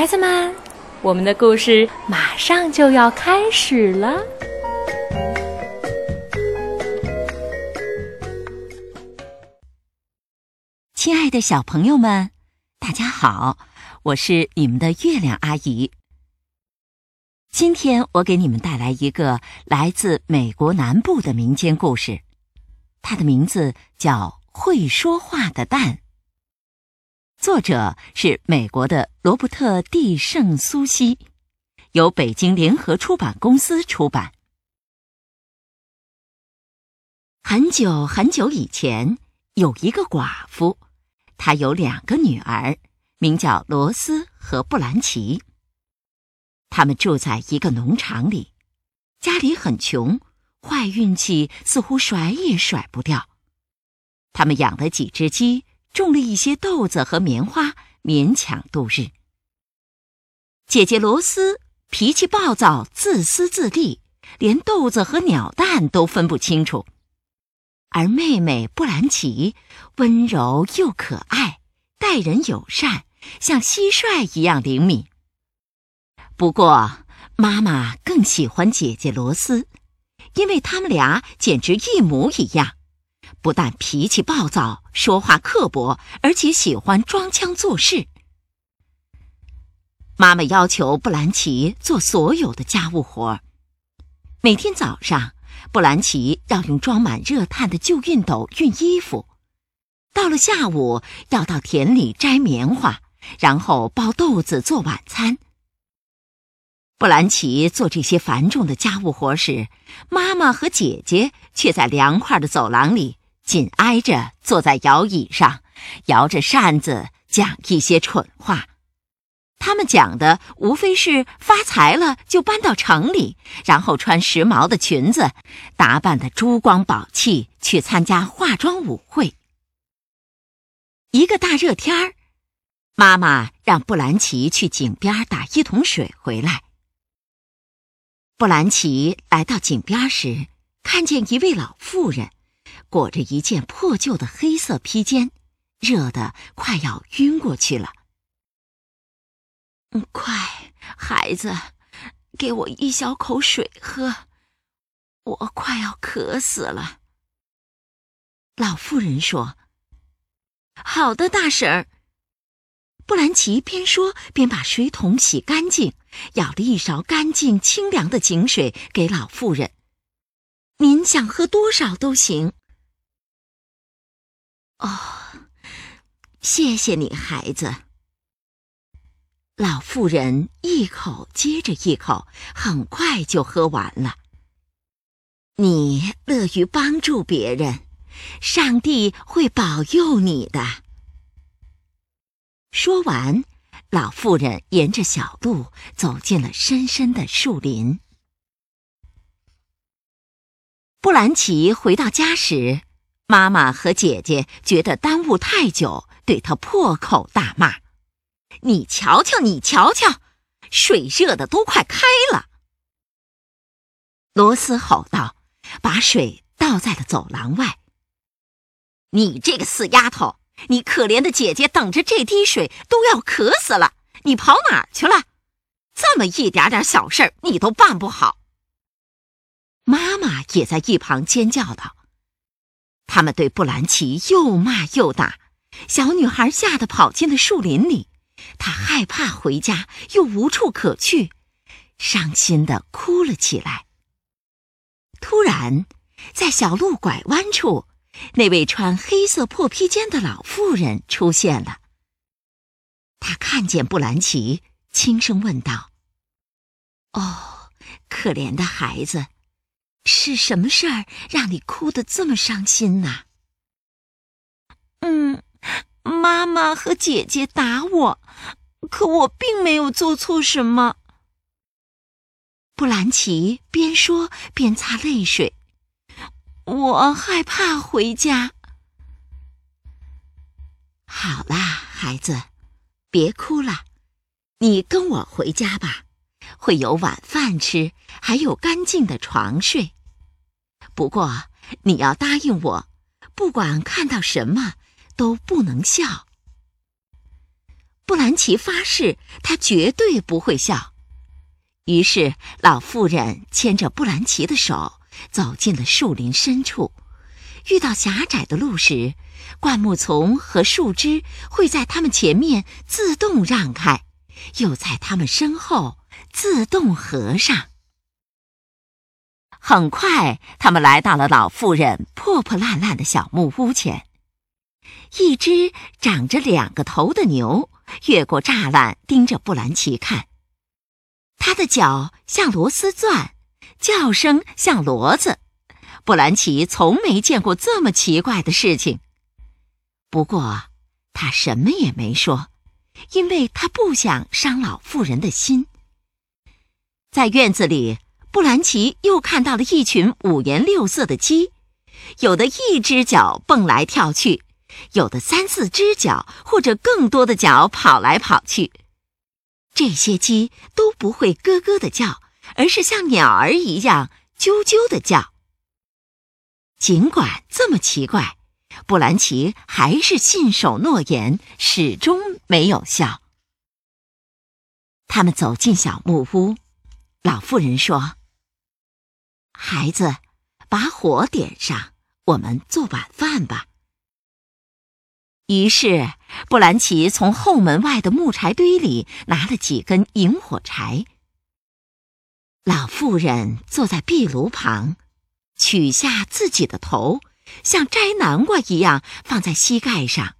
孩子们，我们的故事马上就要开始了。亲爱的小朋友们，大家好，我是你们的月亮阿姨。今天我给你们带来一个来自美国南部的民间故事，它的名字叫《会说话的蛋》。作者是美国的罗伯特蒂圣苏西，由北京联合出版公司出版。很久很久以前，有一个寡妇。她有两个女儿，名叫罗斯和布兰奇。他们住在一个农场里，家里很穷，坏运气似乎甩也甩不掉。他们养了几只鸡，种了一些豆子和棉花，勉强度日。姐姐罗斯脾气暴躁，自私自利，连豆子和鸟蛋都分不清楚。而妹妹布兰奇温柔又可爱，待人友善，像蟋蟀一样灵敏。不过，妈妈更喜欢姐姐罗斯，因为他们俩简直一模一样，不但脾气暴躁、说话刻薄，而且喜欢装腔作势。妈妈要求布兰奇做所有的家务活，每天早上。布兰奇要用装满热炭的旧熨斗熨衣服，到了下午要到田里摘棉花，然后包豆子做晚餐。布兰奇做这些繁重的家务活时，妈妈和姐姐却在凉快的走廊里紧挨着坐在摇椅上，摇着扇子讲一些蠢话。他们讲的无非是发财了就搬到城里，然后穿时髦的裙子，打扮的珠光宝气去参加化妆舞会。一个大热天儿，妈妈让布兰奇去井边打一桶水回来。布兰奇来到井边时，看见一位老妇人，裹着一件破旧的黑色披肩，热得快要晕过去了。快，孩子，给我一小口水喝，我快要渴死了。老妇人说：“好的，大婶儿。”布兰奇边说边把水桶洗干净，舀了一勺干净清凉的井水给老妇人。您想喝多少都行。哦，谢谢你，孩子。老妇人一口接着一口，很快就喝完了。你乐于帮助别人，上帝会保佑你的。说完，老妇人沿着小路走进了深深的树林。布兰奇回到家时，妈妈和姐姐觉得耽误太久，对他破口大骂。你瞧瞧，你瞧瞧，水热的都快开了。罗斯吼道：“把水倒在了走廊外。”你这个死丫头，你可怜的姐姐等着这滴水都要渴死了，你跑哪儿去了？这么一点点小事你都办不好。妈妈也在一旁尖叫道：“他们对布兰奇又骂又打，小女孩吓得跑进了树林里。”她害怕回家，又无处可去，伤心的哭了起来。突然，在小路拐弯处，那位穿黑色破披肩的老妇人出现了。他看见布兰奇，轻声问道：“哦，可怜的孩子，是什么事儿让你哭得这么伤心呢？”“嗯。”妈妈和姐姐打我，可我并没有做错什么。布兰奇边说边擦泪水。我害怕回家。好啦，孩子，别哭了，你跟我回家吧，会有晚饭吃，还有干净的床睡。不过你要答应我，不管看到什么。都不能笑。布兰奇发誓，他绝对不会笑。于是，老妇人牵着布兰奇的手走进了树林深处。遇到狭窄的路时，灌木丛和树枝会在他们前面自动让开，又在他们身后自动合上。很快，他们来到了老妇人破破烂烂的小木屋前。一只长着两个头的牛越过栅栏，盯着布兰奇看。它的脚像螺丝钻，叫声像骡子。布兰奇从没见过这么奇怪的事情。不过，他什么也没说，因为他不想伤老妇人的心。在院子里，布兰奇又看到了一群五颜六色的鸡，有的一只脚蹦来跳去，有的三四只脚或者更多的脚跑来跑去。这些鸡都不会咯咯的叫，而是像鸟儿一样啾啾的叫。尽管这么奇怪，布兰奇还是信守诺言，始终没有笑。他们走进小木屋，老妇人说：“孩子，把火点上，我们做晚饭吧。”于是，布兰奇从后门外的木柴堆里拿了几根引火柴。老妇人坐在壁炉旁。取下自己的头，像摘南瓜一样放在膝盖上。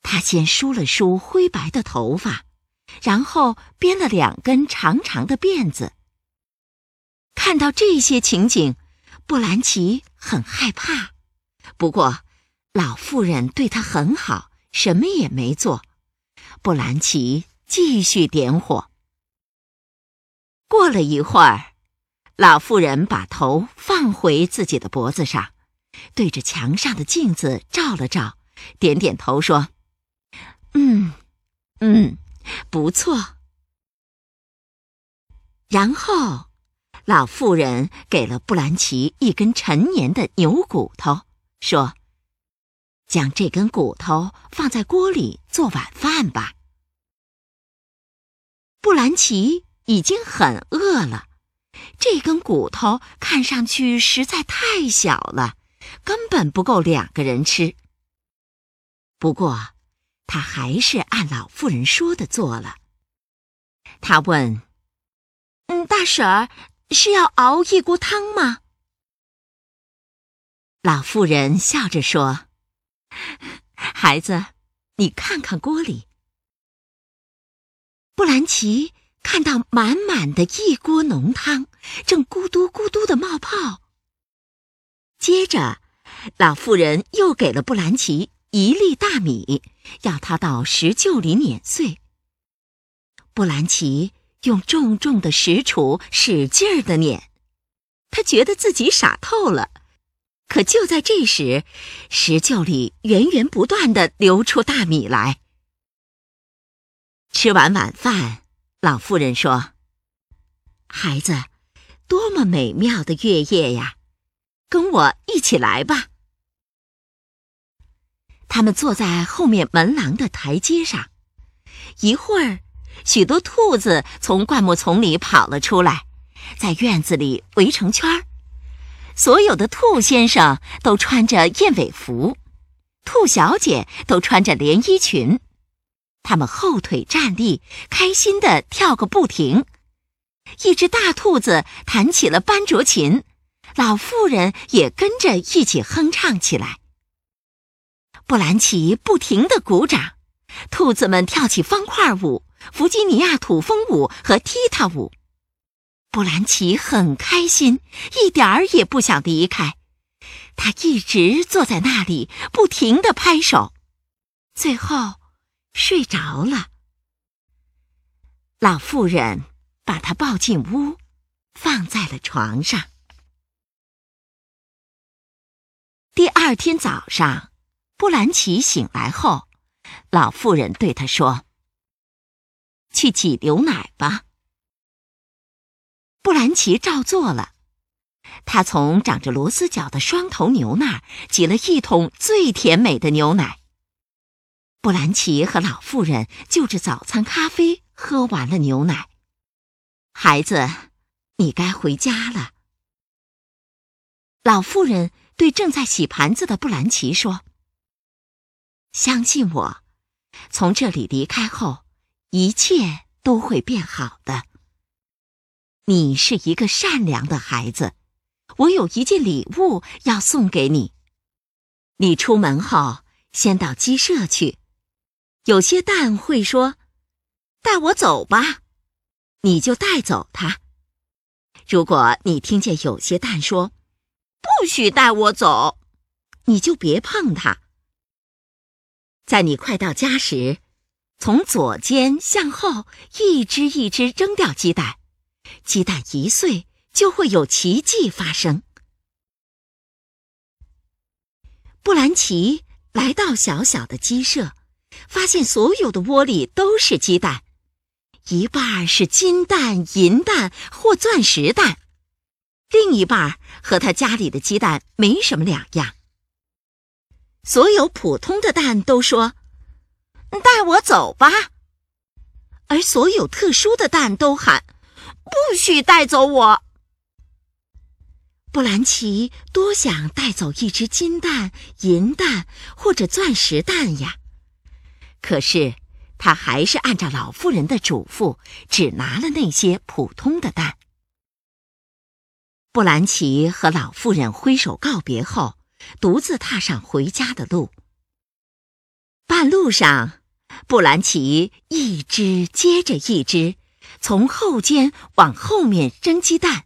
他先梳了梳灰白的头发，然后编了两根长长的辫子。看到这些情景，布兰奇很害怕。不过，老妇人对他很好，什么也没做。布兰奇继续点火。过了一会儿。老妇人把头放回自己的脖子上，对着墙上的镜子照了照，点点头说：“嗯，嗯，不错。”然后，老妇人给了布兰奇一根陈年的牛骨头，说：“将这根骨头放在锅里做晚饭吧。”布兰奇已经很饿了。这根骨头看上去实在太小了，根本不够两个人吃。不过，他还是按老妇人说的做了。他问：“嗯，大婶儿是要熬一锅汤吗？”老妇人笑着说：“孩子，你看看锅里。”布兰奇。看到满满的一锅浓汤，正咕嘟咕嘟的冒泡。接着，老妇人又给了布兰奇一粒大米，要他到石臼里碾碎。布兰奇用重重的石杵使劲儿的碾，他觉得自己傻透了。可就在这时，石臼里源源不断的流出大米来。吃完晚饭。老妇人说：“孩子，多么美妙的月夜呀！跟我一起来吧。”他们坐在后面门廊的台阶上。一会儿，许多兔子从灌木丛里跑了出来，在院子里围成圈儿。所有的兔先生都穿着燕尾服，兔小姐都穿着连衣裙。他们后腿站立，开心的跳个不停。一只大兔子弹起了班卓琴，老妇人也跟着一起哼唱起来。布兰奇不停的鼓掌，兔子们跳起方块舞、弗吉尼亚土风舞和踢踏舞。布兰奇很开心，一点儿也不想离开。他一直坐在那里，不停的拍手。最后。睡着了，老妇人把他抱进屋，放在了床上。第二天早上，布兰奇醒来后，老妇人对他说：“去挤牛奶吧。”布兰奇照做了，他从长着螺丝脚的双头牛那儿挤了一桶最甜美的牛奶。布兰奇和老妇人就着早餐咖啡喝完了牛奶。孩子，你该回家了。老妇人对正在洗盘子的布兰奇说：“相信我，从这里离开后，一切都会变好的。你是一个善良的孩子，我有一件礼物要送给你。你出门后先到鸡舍去。”有些蛋会说：“带我走吧。”你就带走它。如果你听见有些蛋说：“不许带我走”，你就别碰它。在你快到家时，从左肩向后一只一只扔掉鸡蛋，鸡蛋一碎就会有奇迹发生。布兰奇来到小小的鸡舍。发现所有的窝里都是鸡蛋，一半是金蛋、银蛋或钻石蛋，另一半和他家里的鸡蛋没什么两样。所有普通的蛋都说：“带我走吧。”而所有特殊的蛋都喊：“不许带走我。”布兰奇多想带走一只金蛋、银蛋或者钻石蛋呀！可是，他还是按照老妇人的嘱咐，只拿了那些普通的蛋。布兰奇和老妇人挥手告别后，独自踏上回家的路。半路上，布兰奇一只接着一只从后肩往后面扔鸡蛋，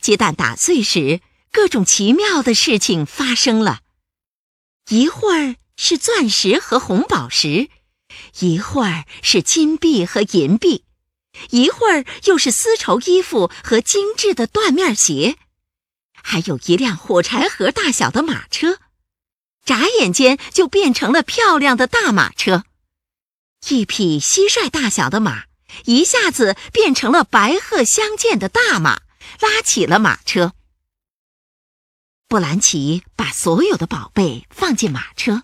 鸡蛋打碎时，各种奇妙的事情发生了。一会儿。是钻石和红宝石，一会儿是金币和银币，一会儿又是丝绸衣服和精致的缎面鞋，还有一辆火柴盒大小的马车，眨眼间就变成了漂亮的大马车。一匹蟋蟀大小的马一下子变成了白鹤相间的大马，拉起了马车。布兰奇把所有的宝贝放进马车。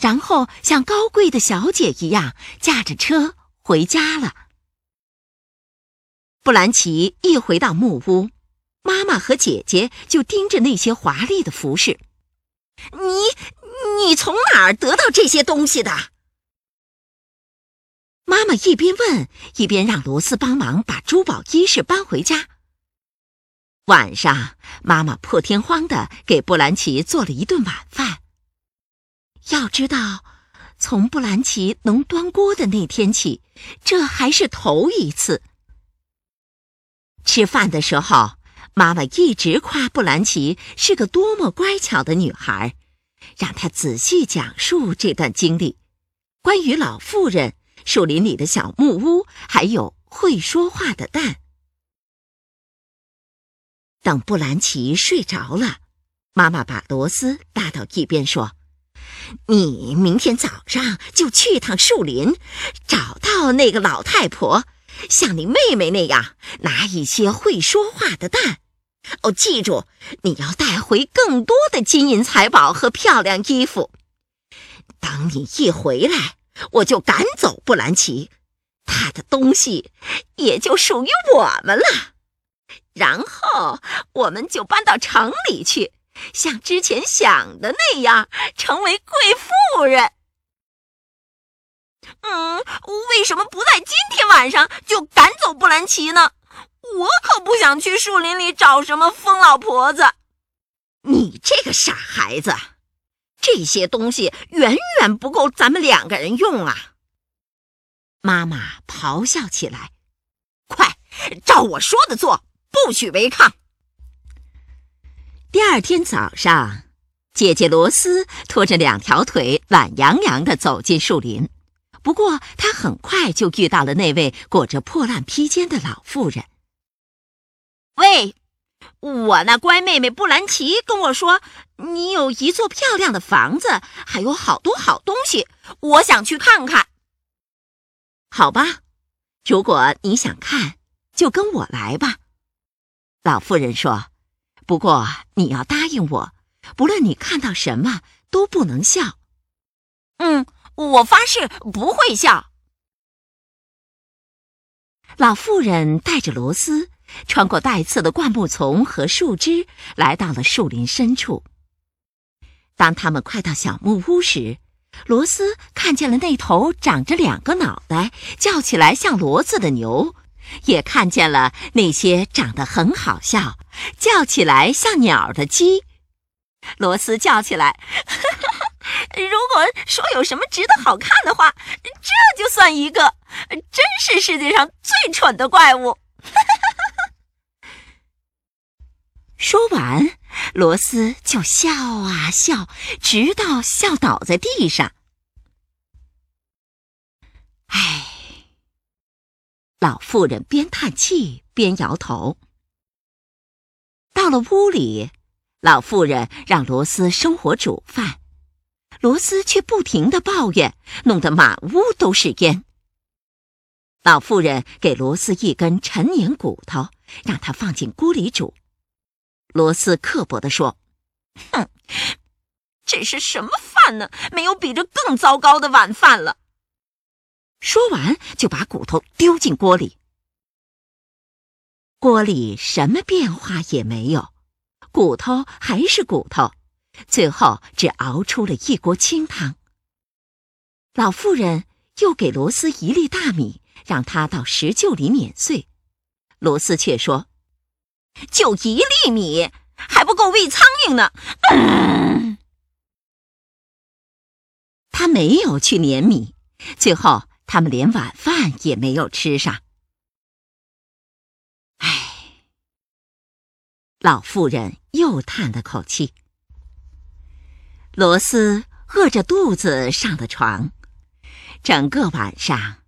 然后像高贵的小姐一样驾着车回家了。布兰奇一回到木屋，妈妈和姐姐就盯着那些华丽的服饰。你你从哪儿得到这些东西的？妈妈一边问，一边让罗斯帮忙把珠宝衣饰搬回家。晚上，妈妈破天荒的给布兰奇做了一顿晚饭。要知道，从布兰奇能端锅的那天起，这还是头一次。吃饭的时候，妈妈一直夸布兰奇是个多么乖巧的女孩，让她仔细讲述这段经历，关于老妇人、树林里的小木屋，还有会说话的蛋。等布兰奇睡着了，妈妈把罗斯拉到一边说。你明天早上就去趟树林，找到那个老太婆，像你妹妹那样拿一些会说话的蛋。哦，记住，你要带回更多的金银财宝和漂亮衣服。等你一回来，我就赶走布兰奇，他的东西也就属于我们了。然后我们就搬到城里去。像之前想的那样，成为贵妇人。嗯，为什么不在今天晚上就赶走布兰奇呢？我可不想去树林里找什么疯老婆子。你这个傻孩子，这些东西远远不够咱们两个人用啊！妈妈咆哮起来：“快，照我说的做，不许违抗！”第二天早上，姐姐罗斯拖着两条腿，懒洋洋地走进树林。不过，她很快就遇到了那位裹着破烂披肩的老妇人。喂，我那乖妹妹布兰奇跟我说，你有一座漂亮的房子，还有好多好东西，我想去看看。好吧，如果你想看，就跟我来吧。老妇人说。不过你要答应我，不论你看到什么都不能笑。嗯，我发誓不会笑。老妇人带着罗斯穿过带刺的灌木丛和树枝，来到了树林深处。当他们快到小木屋时，罗斯看见了那头长着两个脑袋、叫起来像骡子的牛，也看见了那些长得很好笑、叫起来像鸟的鸡。罗斯叫起来：“ 如果说有什么值得好看的话，这就算一个。真是世界上最蠢的怪物！”说完，罗斯就笑啊笑，直到笑倒在地上。唉，老妇人边叹气边摇头。到了屋里。老妇人让罗斯生火煮饭，罗斯却不停的抱怨，弄得满屋都是烟。老妇人给罗斯一根陈年骨头，让他放进锅里煮。罗斯刻薄地说：“哼，这是什么饭呢？没有比这更糟糕的晚饭了。”说完，就把骨头丢进锅里。锅里什么变化也没有。骨头还是骨头，最后只熬出了一锅清汤。老妇人又给罗斯一粒大米，让他到石臼里碾碎。罗斯却说：“就一粒米还不够喂苍蝇呢。”他没有去碾米，最后他们连晚饭也没有吃上。唉老妇人又叹了口气。罗斯饿着肚子上了床，整个晚上，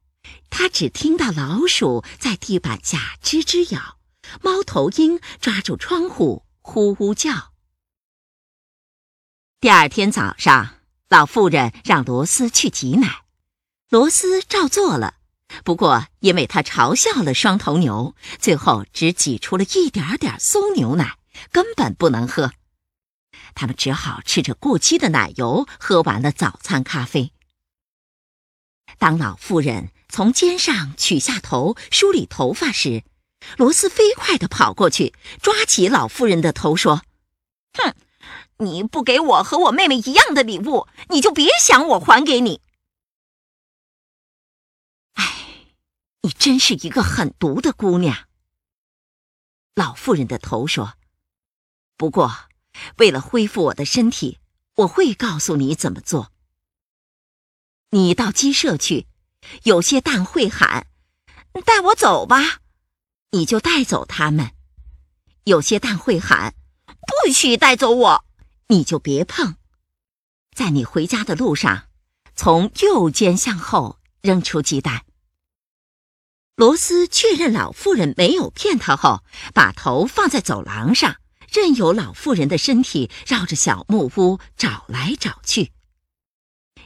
他只听到老鼠在地板下吱吱咬，猫头鹰抓住窗户呼呼叫。第二天早上，老妇人让罗斯去挤奶，罗斯照做了。不过，因为他嘲笑了双头牛，最后只挤出了一点点馊牛奶，根本不能喝。他们只好吃着过期的奶油，喝完了早餐咖啡。当老妇人从肩上取下头梳理头发时，罗斯飞快地跑过去，抓起老妇人的头说：“哼，你不给我和我妹妹一样的礼物，你就别想我还给你。”你真是一个狠毒的姑娘。”老妇人的头说，“不过，为了恢复我的身体，我会告诉你怎么做。你到鸡舍去，有些蛋会喊，带我走吧，你就带走它们；有些蛋会喊，不许带走我，你就别碰。在你回家的路上，从右肩向后扔出鸡蛋。”罗斯确认老妇人没有骗他后，把头放在走廊上，任由老妇人的身体绕着小木屋找来找去。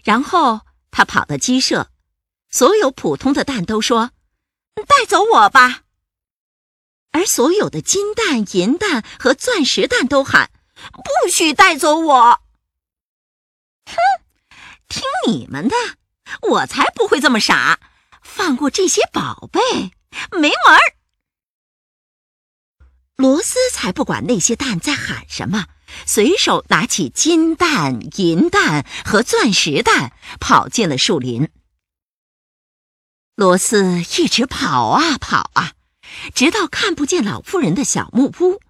然后他跑到鸡舍，所有普通的蛋都说：“带走我吧。”而所有的金蛋、银蛋和钻石蛋都喊：“不许带走我！”哼，听你们的，我才不会这么傻。放过这些宝贝，没门儿！罗斯才不管那些蛋在喊什么，随手拿起金蛋、银蛋和钻石蛋，跑进了树林。罗斯一直跑啊跑啊，直到看不见老妇人的小木屋。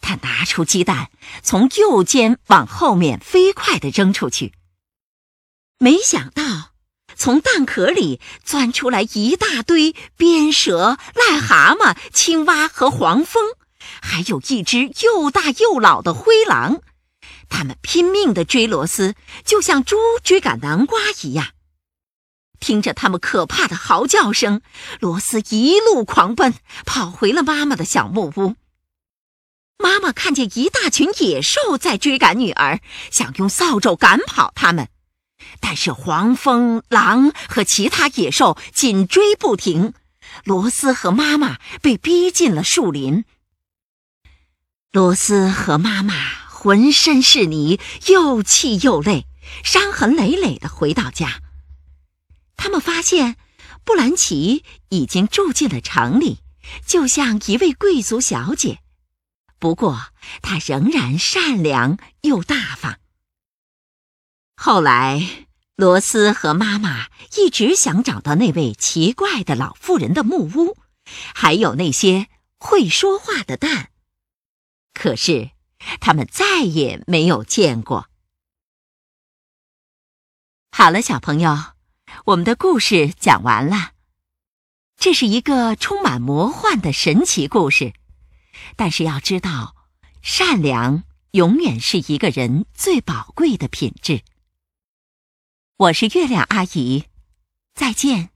他拿出鸡蛋，从右肩往后面飞快地扔出去，没想到。从蛋壳里钻出来一大堆鞭蛇、癞蛤蟆、青蛙和黄蜂，还有一只又大又老的灰狼。他们拼命地追罗斯，就像猪追赶南瓜一样。听着他们可怕的嚎叫声，罗斯一路狂奔，跑回了妈妈的小木屋。妈妈看见一大群野兽在追赶女儿，想用扫帚赶跑他们。但是黄蜂、狼和其他野兽紧追不停，罗斯和妈妈被逼进了树林。罗斯和妈妈浑身是泥，又气又累，伤痕累累的回到家。他们发现布兰奇已经住进了城里，就像一位贵族小姐。不过，她仍然善良又大方。后来，罗斯和妈妈一直想找到那位奇怪的老妇人的木屋，还有那些会说话的蛋。可是，他们再也没有见过。好了，小朋友，我们的故事讲完了。这是一个充满魔幻的神奇故事，但是要知道，善良永远是一个人最宝贵的品质。我是月亮阿姨，再见。